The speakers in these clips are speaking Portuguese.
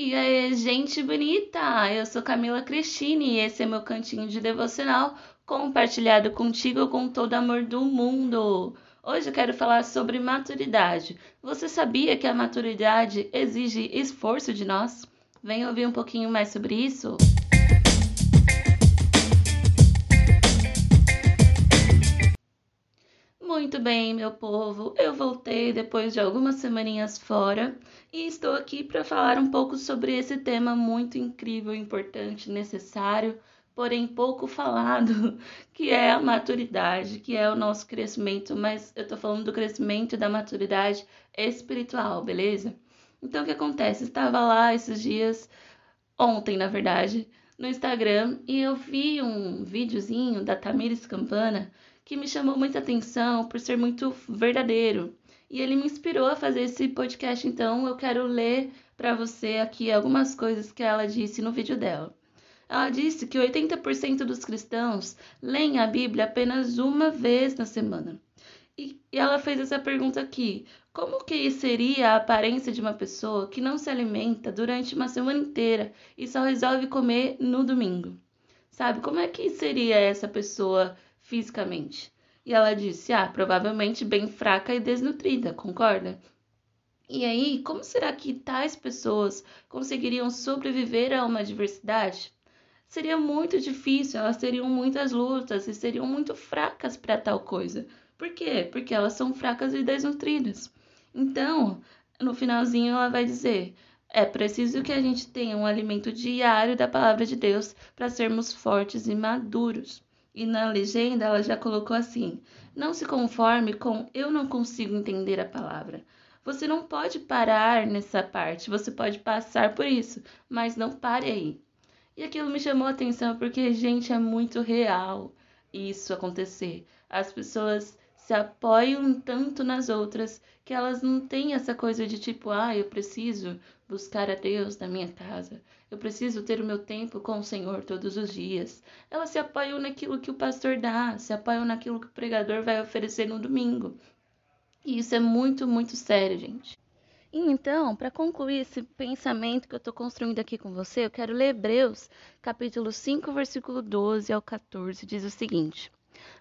E aí, gente bonita! Eu sou Camila Cristine e esse é meu cantinho de devocional compartilhado contigo com todo amor do mundo. Hoje eu quero falar sobre maturidade. Você sabia que a maturidade exige esforço de nós? Vem ouvir um pouquinho mais sobre isso? Muito bem, meu povo. Eu voltei depois de algumas semaninhas fora e estou aqui para falar um pouco sobre esse tema muito incrível, importante, necessário, porém pouco falado, que é a maturidade, que é o nosso crescimento, mas eu estou falando do crescimento da maturidade espiritual, beleza? Então o que acontece? Estava lá esses dias, ontem na verdade, no Instagram e eu vi um videozinho da Tamires Campana que me chamou muita atenção por ser muito verdadeiro. E ele me inspirou a fazer esse podcast, então eu quero ler para você aqui algumas coisas que ela disse no vídeo dela. Ela disse que 80% dos cristãos leem a Bíblia apenas uma vez na semana. E ela fez essa pergunta aqui: como que seria a aparência de uma pessoa que não se alimenta durante uma semana inteira e só resolve comer no domingo? Sabe, como é que seria essa pessoa fisicamente. E ela disse: Ah, provavelmente bem fraca e desnutrida, concorda? E aí, como será que tais pessoas conseguiriam sobreviver a uma adversidade? Seria muito difícil, elas teriam muitas lutas e seriam muito fracas para tal coisa. Por quê? Porque elas são fracas e desnutridas. Então, no finalzinho, ela vai dizer: é preciso que a gente tenha um alimento diário da palavra de Deus para sermos fortes e maduros. E na legenda ela já colocou assim: Não se conforme com eu não consigo entender a palavra. Você não pode parar nessa parte, você pode passar por isso, mas não pare aí. E aquilo me chamou a atenção porque, gente, é muito real isso acontecer. As pessoas se apoiam tanto nas outras que elas não têm essa coisa de tipo, ah, eu preciso buscar a Deus na minha casa, eu preciso ter o meu tempo com o Senhor todos os dias. Elas se apoiam naquilo que o pastor dá, se apoiam naquilo que o pregador vai oferecer no domingo. E isso é muito, muito sério, gente. Então, para concluir esse pensamento que eu estou construindo aqui com você, eu quero ler Hebreus, capítulo 5, versículo 12 ao 14, diz o seguinte: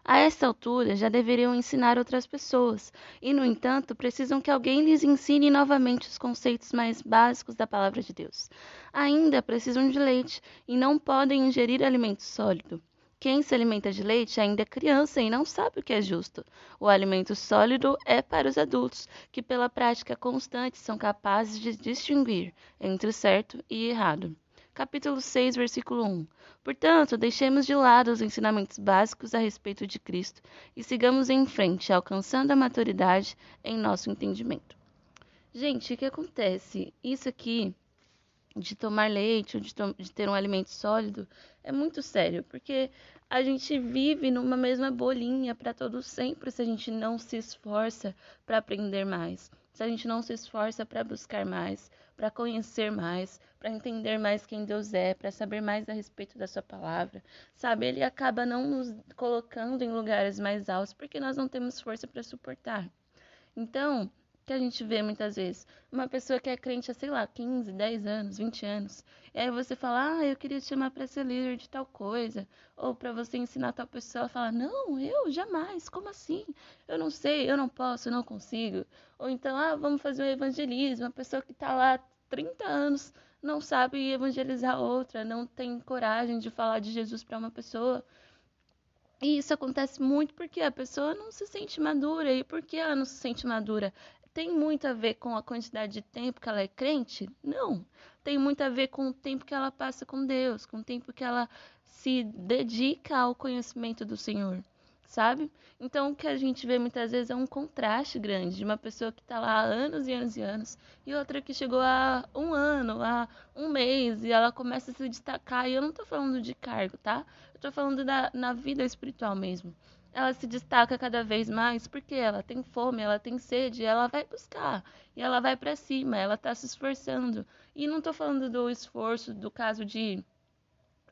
a esta altura já deveriam ensinar outras pessoas, e, no entanto, precisam que alguém lhes ensine novamente os conceitos mais básicos da palavra de Deus. Ainda precisam de leite e não podem ingerir alimento sólido. Quem se alimenta de leite ainda é criança e não sabe o que é justo. O alimento sólido é para os adultos, que pela prática constante são capazes de distinguir entre certo e errado capítulo 6, versículo 1. Portanto, deixemos de lado os ensinamentos básicos a respeito de Cristo e sigamos em frente, alcançando a maturidade em nosso entendimento. Gente, o que acontece? Isso aqui de tomar leite ou de, de, ter um alimento sólido é muito sério, porque a gente vive numa mesma bolinha para todo sempre se a gente não se esforça para aprender mais se a gente não se esforça para buscar mais, para conhecer mais, para entender mais quem Deus é, para saber mais a respeito da Sua palavra, sabe? Ele acaba não nos colocando em lugares mais altos porque nós não temos força para suportar. Então, que a gente vê muitas vezes. Uma pessoa que é crente há, sei lá, 15, 10 anos, 20 anos. E aí você fala, ah, eu queria te chamar para ser líder de tal coisa. Ou para você ensinar tal pessoa. Ela fala, não, eu jamais, como assim? Eu não sei, eu não posso, eu não consigo. Ou então, ah, vamos fazer um evangelismo. Uma pessoa que está lá 30 anos não sabe evangelizar outra, não tem coragem de falar de Jesus para uma pessoa. E isso acontece muito porque a pessoa não se sente madura. E por que ela não se sente madura? Tem muito a ver com a quantidade de tempo que ela é crente? Não. Tem muito a ver com o tempo que ela passa com Deus, com o tempo que ela se dedica ao conhecimento do Senhor, sabe? Então, o que a gente vê muitas vezes é um contraste grande de uma pessoa que está lá há anos e anos e anos e outra que chegou há um ano, há um mês e ela começa a se destacar. E eu não estou falando de cargo, tá? Eu estou falando da, na vida espiritual mesmo ela se destaca cada vez mais porque ela tem fome, ela tem sede, ela vai buscar e ela vai para cima, ela está se esforçando. E não estou falando do esforço do caso de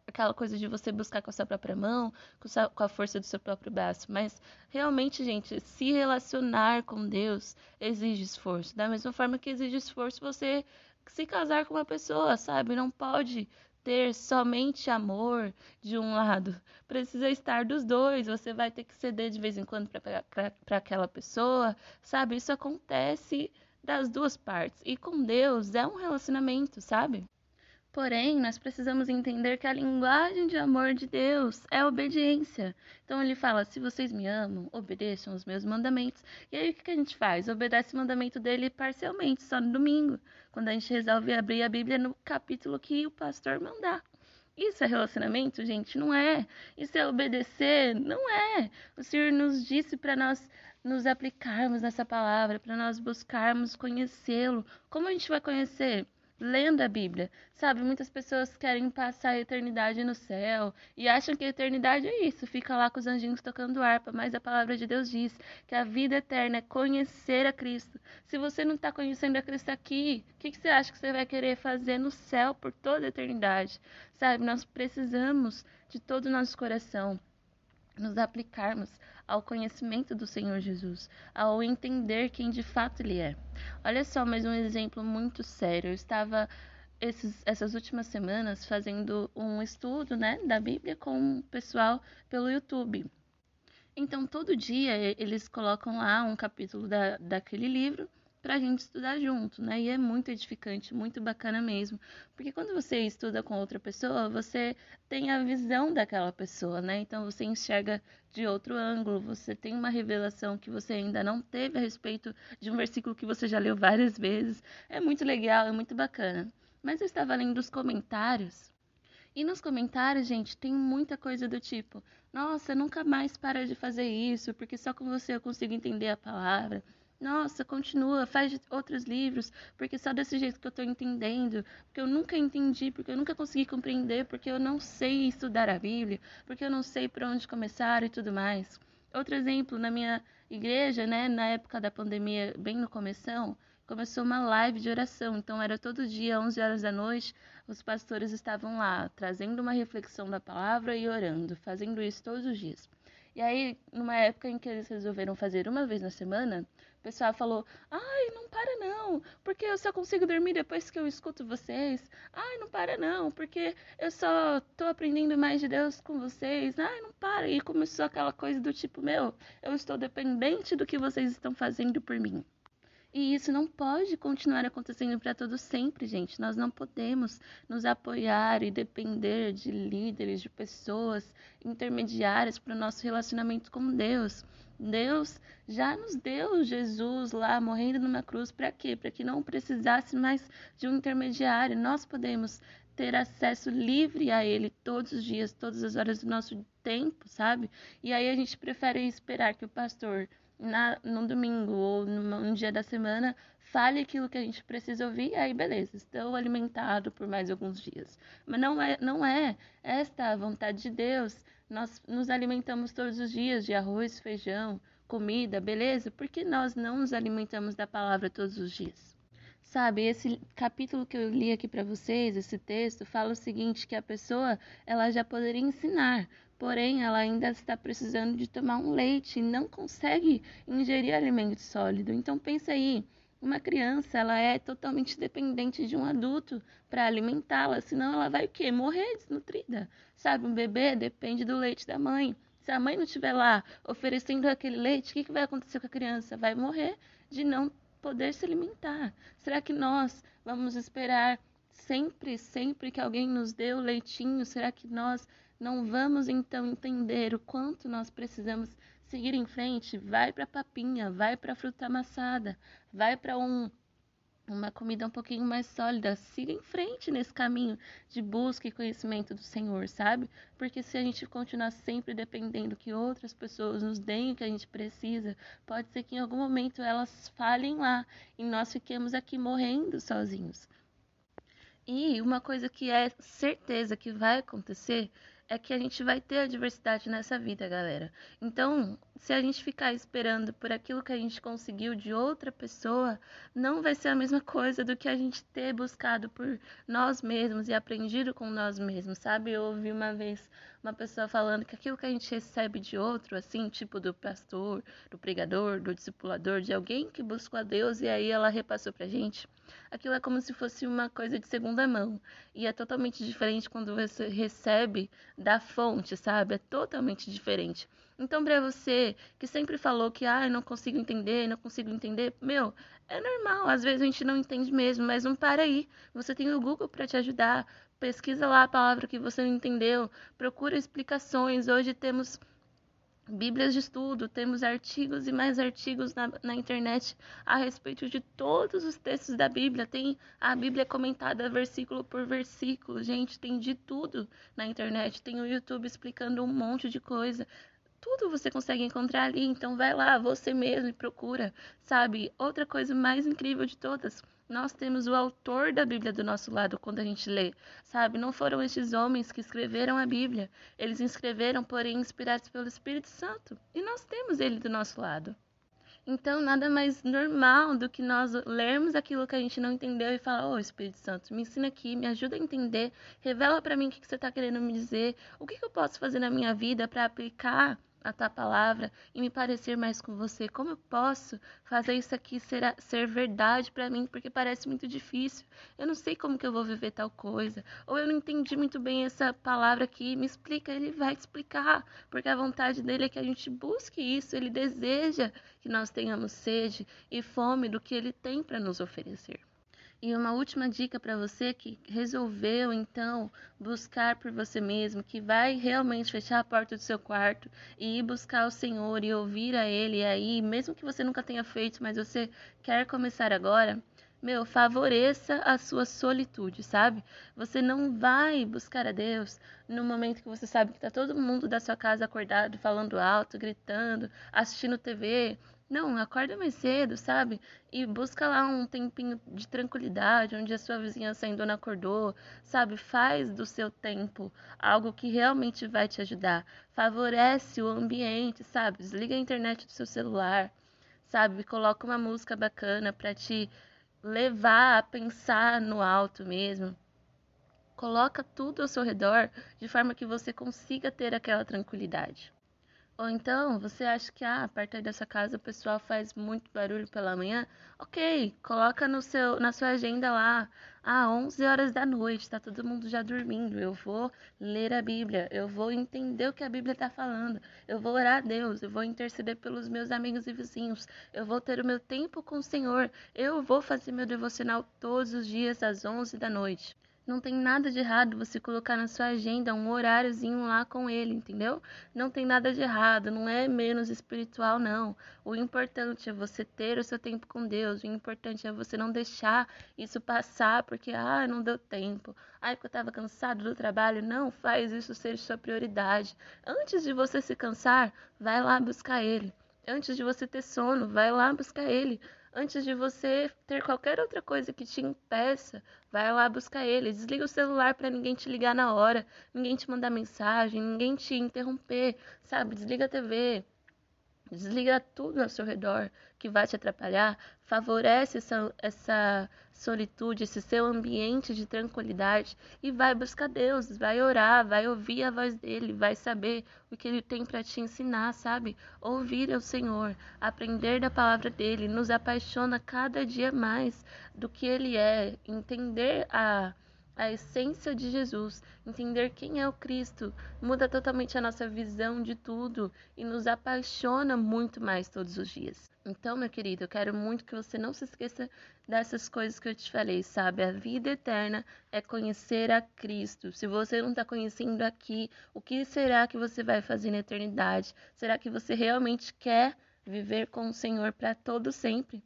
aquela coisa de você buscar com a sua própria mão, com, a força do seu próprio braço, mas realmente, gente, se relacionar com Deus exige esforço. Da mesma forma que exige esforço você se casar com uma pessoa, sabe? Não pode ter somente amor de um lado. Precisa estar dos dois. Você vai ter que ceder de vez em quando para aquela pessoa, sabe? Isso acontece das duas partes. E com Deus é um relacionamento, sabe? Porém, nós precisamos entender que a linguagem de amor de Deus é obediência. Então ele fala: se vocês me amam, obedeçam os meus mandamentos. E aí o que a gente faz? Obedece o mandamento dele parcialmente, só no domingo, quando a gente resolve abrir a Bíblia no capítulo que o pastor mandar. Isso é relacionamento, gente? Não é. Isso é obedecer? Não é. O Senhor nos disse para nós nos aplicarmos nessa palavra, para nós buscarmos conhecê-lo. Como a gente vai conhecer? Lendo a Bíblia. Sabe, muitas pessoas querem passar a eternidade no céu e acham que a eternidade é isso, fica lá com os anjinhos tocando harpa, mas a palavra de Deus diz que a vida eterna é conhecer a Cristo. Se você não está conhecendo a Cristo aqui, o que, que você acha que você vai querer fazer no céu por toda a eternidade? Sabe, nós precisamos de todo o nosso coração nos aplicarmos ao conhecimento do Senhor Jesus, ao entender quem de fato Ele é. Olha só mais um exemplo muito sério. Eu estava esses, essas últimas semanas fazendo um estudo né, da Bíblia com o pessoal pelo YouTube. Então, todo dia eles colocam lá um capítulo da, daquele livro para a gente estudar junto, né? E é muito edificante, muito bacana mesmo, porque quando você estuda com outra pessoa, você tem a visão daquela pessoa, né? Então você enxerga de outro ângulo, você tem uma revelação que você ainda não teve a respeito de um versículo que você já leu várias vezes. É muito legal, é muito bacana. Mas eu estava lendo os comentários e nos comentários, gente, tem muita coisa do tipo: nossa, nunca mais para de fazer isso, porque só com você eu consigo entender a palavra. Nossa, continua, faz outros livros, porque só desse jeito que eu estou entendendo, porque eu nunca entendi, porque eu nunca consegui compreender, porque eu não sei estudar a Bíblia, porque eu não sei por onde começar e tudo mais. Outro exemplo, na minha igreja, né, na época da pandemia, bem no começo, começou uma live de oração. Então era todo dia, 11 horas da noite, os pastores estavam lá, trazendo uma reflexão da palavra e orando, fazendo isso todos os dias. E aí, numa época em que eles resolveram fazer uma vez na semana, pessoal falou: Ai, não para não, porque eu só consigo dormir depois que eu escuto vocês. Ai, não para não, porque eu só tô aprendendo mais de Deus com vocês. Ai, não para. E começou aquela coisa do tipo: Meu, eu estou dependente do que vocês estão fazendo por mim. E isso não pode continuar acontecendo para todos sempre, gente. Nós não podemos nos apoiar e depender de líderes, de pessoas intermediárias para o nosso relacionamento com Deus. Deus já nos deu Jesus lá morrendo numa cruz para quê? Para que não precisasse mais de um intermediário. Nós podemos ter acesso livre a Ele todos os dias, todas as horas do nosso tempo, sabe? E aí a gente prefere esperar que o pastor na, no domingo ou no, dia da semana, fale aquilo que a gente precisa ouvir, aí beleza, estou alimentado por mais alguns dias. Mas não é, não é esta a vontade de Deus. Nós nos alimentamos todos os dias de arroz, feijão, comida, beleza? Por que nós não nos alimentamos da palavra todos os dias? Sabe, esse capítulo que eu li aqui para vocês, esse texto, fala o seguinte, que a pessoa, ela já poderia ensinar, porém ela ainda está precisando de tomar um leite e não consegue ingerir alimento sólido. Então pensa aí, uma criança ela é totalmente dependente de um adulto para alimentá-la, senão ela vai o quê? Morrer desnutrida. Sabe, um bebê depende do leite da mãe. Se a mãe não estiver lá oferecendo aquele leite, o que, que vai acontecer com a criança? Vai morrer de não poder se alimentar. Será que nós vamos esperar sempre, sempre que alguém nos dê o leitinho? Será que nós não vamos então entender o quanto nós precisamos seguir em frente? Vai para papinha, vai para fruta amassada, vai para um uma comida um pouquinho mais sólida. Siga em frente nesse caminho de busca e conhecimento do Senhor, sabe? Porque se a gente continuar sempre dependendo que outras pessoas nos deem o que a gente precisa, pode ser que em algum momento elas falhem lá e nós fiquemos aqui morrendo sozinhos. E uma coisa que é certeza que vai acontecer é que a gente vai ter a diversidade nessa vida, galera. Então, se a gente ficar esperando por aquilo que a gente conseguiu de outra pessoa, não vai ser a mesma coisa do que a gente ter buscado por nós mesmos e aprendido com nós mesmos, sabe? Eu ouvi uma vez uma pessoa falando que aquilo que a gente recebe de outro, assim, tipo do pastor, do pregador, do discipulador, de alguém que buscou a Deus e aí ela repassou pra gente, aquilo é como se fosse uma coisa de segunda mão. E é totalmente diferente quando você recebe da fonte, sabe? É totalmente diferente. Então, para você que sempre falou que, ah, eu não consigo entender, não consigo entender, meu, é normal, às vezes a gente não entende mesmo, mas não para aí. Você tem o Google para te ajudar, pesquisa lá a palavra que você não entendeu, procura explicações. Hoje temos Bíblias de estudo, temos artigos e mais artigos na, na, internet a respeito de todos os textos da Bíblia. Tem a Bíblia comentada versículo por versículo, gente, tem de tudo na internet. Tem o YouTube explicando um monte de coisa. Tudo você consegue encontrar ali, então vai lá, você mesmo e procura, sabe? Outra coisa mais incrível de todas, nós temos o autor da Bíblia do nosso lado quando a gente lê, sabe? Não foram estes homens que escreveram a Bíblia. Eles escreveram, porém, inspirados pelo Espírito Santo. E nós temos ele do nosso lado. Então, nada mais normal do que nós lermos aquilo que a gente não entendeu e falar: Ô oh, Espírito Santo, me ensina aqui, me ajuda a entender, revela para mim o que, você está querendo me dizer, o que eu posso fazer na minha vida para aplicar a tua palavra e me parecer mais com você? Como eu posso fazer isso aqui ser, ser verdade para mim? Porque parece muito difícil. Eu não sei como que eu vou viver tal coisa. Ou eu não entendi muito bem essa palavra aqui. Me explica. Ele vai te explicar. Porque a vontade dele é que a gente busque isso. Ele deseja que nós tenhamos sede e fome do que ele tem para nos oferecer. E uma última dica para você que resolveu então buscar por você mesmo, que vai realmente fechar a porta do seu quarto e ir buscar o Senhor e ouvir a Ele aí, mesmo que você nunca tenha feito, mas você quer começar agora, meu, favoreça a sua solitude, sabe? Você não vai buscar a Deus no momento que você sabe que tá todo mundo da sua casa acordado, falando alto, gritando, assistindo TV, não, acorda mais cedo, sabe? E busca lá um tempinho de tranquilidade, onde a sua vizinhança ainda não acordou, sabe? Faz do seu tempo algo que realmente vai te ajudar. Favorece o ambiente, sabe? Desliga a internet do seu celular, sabe? Coloca uma música bacana para te levar a pensar no alto mesmo. Coloca tudo ao seu redor de forma que você consiga ter aquela tranquilidade. Ou então, você acha que ah, perto dessa casa o pessoal faz muito barulho pela manhã? Ok, coloca no seu, na sua agenda lá, ah, 11 horas da noite, tá todo mundo já dormindo. Eu vou ler a Bíblia, eu vou entender o que a Bíblia está falando, eu vou orar a Deus, eu vou interceder pelos meus amigos e vizinhos, eu vou ter o meu tempo com o Senhor, eu vou fazer meu devocional todos os dias às 11 da noite. Não tem nada de errado você colocar na sua agenda um horáriozinho lá com ele, entendeu? Não tem nada de errado, não é menos espiritual, não. O importante é você ter o seu tempo com Deus, o importante é você não deixar isso passar porque, ah, não deu tempo, ah, porque eu estava cansado do trabalho. Não, faz isso ser sua prioridade. Antes de você se cansar, vai lá buscar ele. Antes de você ter sono, vai lá buscar ele. Antes de você ter qualquer outra coisa que te impeça, vai lá buscar ele. Desliga o celular para ninguém te ligar na hora, ninguém te mandar mensagem, ninguém te interromper, sabe? Desliga a TV, desliga tudo ao seu redor que vai te atrapalhar, favorece essa, essa solitude, esse seu ambiente de tranquilidade e vai buscar Deus, vai orar, vai ouvir a voz dele, vai saber o que ele tem para te ensinar, sabe? Ouvir o Senhor, aprender da palavra dele, nos apaixona cada dia mais do que ele é, entender a a essência de Jesus, entender quem é o Cristo, muda totalmente a nossa visão de tudo e nos apaixona muito mais todos os dias. Então, meu querido, eu quero muito que você não se esqueça dessas coisas que eu te falei, sabe? A vida eterna é conhecer a Cristo. Se você não está conhecendo aqui, o que será que você vai fazer na eternidade? Será que você realmente quer viver com o Senhor para todo sempre?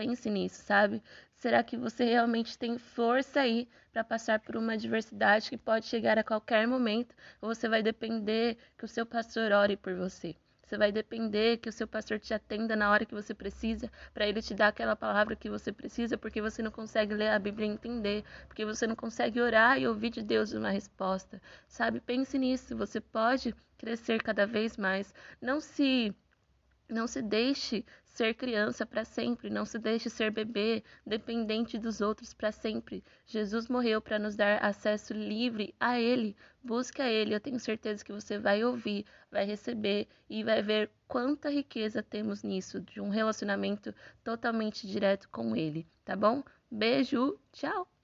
Pense nisso, sabe? Será que você realmente tem força aí para passar por uma adversidade que pode chegar a qualquer momento? Ou você vai depender que o seu pastor ore por você? Você vai depender que o seu pastor te atenda na hora que você precisa, para ele te dar aquela palavra que você precisa, porque você não consegue ler a Bíblia e entender, porque você não consegue orar e ouvir de Deus uma resposta. Sabe? Pense nisso. Você pode crescer cada vez mais. Não se não se deixe ser criança para sempre, não se deixe ser bebê, dependente dos outros para sempre. Jesus morreu para nos dar acesso livre a Ele. Busque a Ele, eu tenho certeza que você vai ouvir, vai receber e vai ver quanta riqueza temos nisso, de um relacionamento totalmente direto com Ele, tá bom? Beijo, tchau!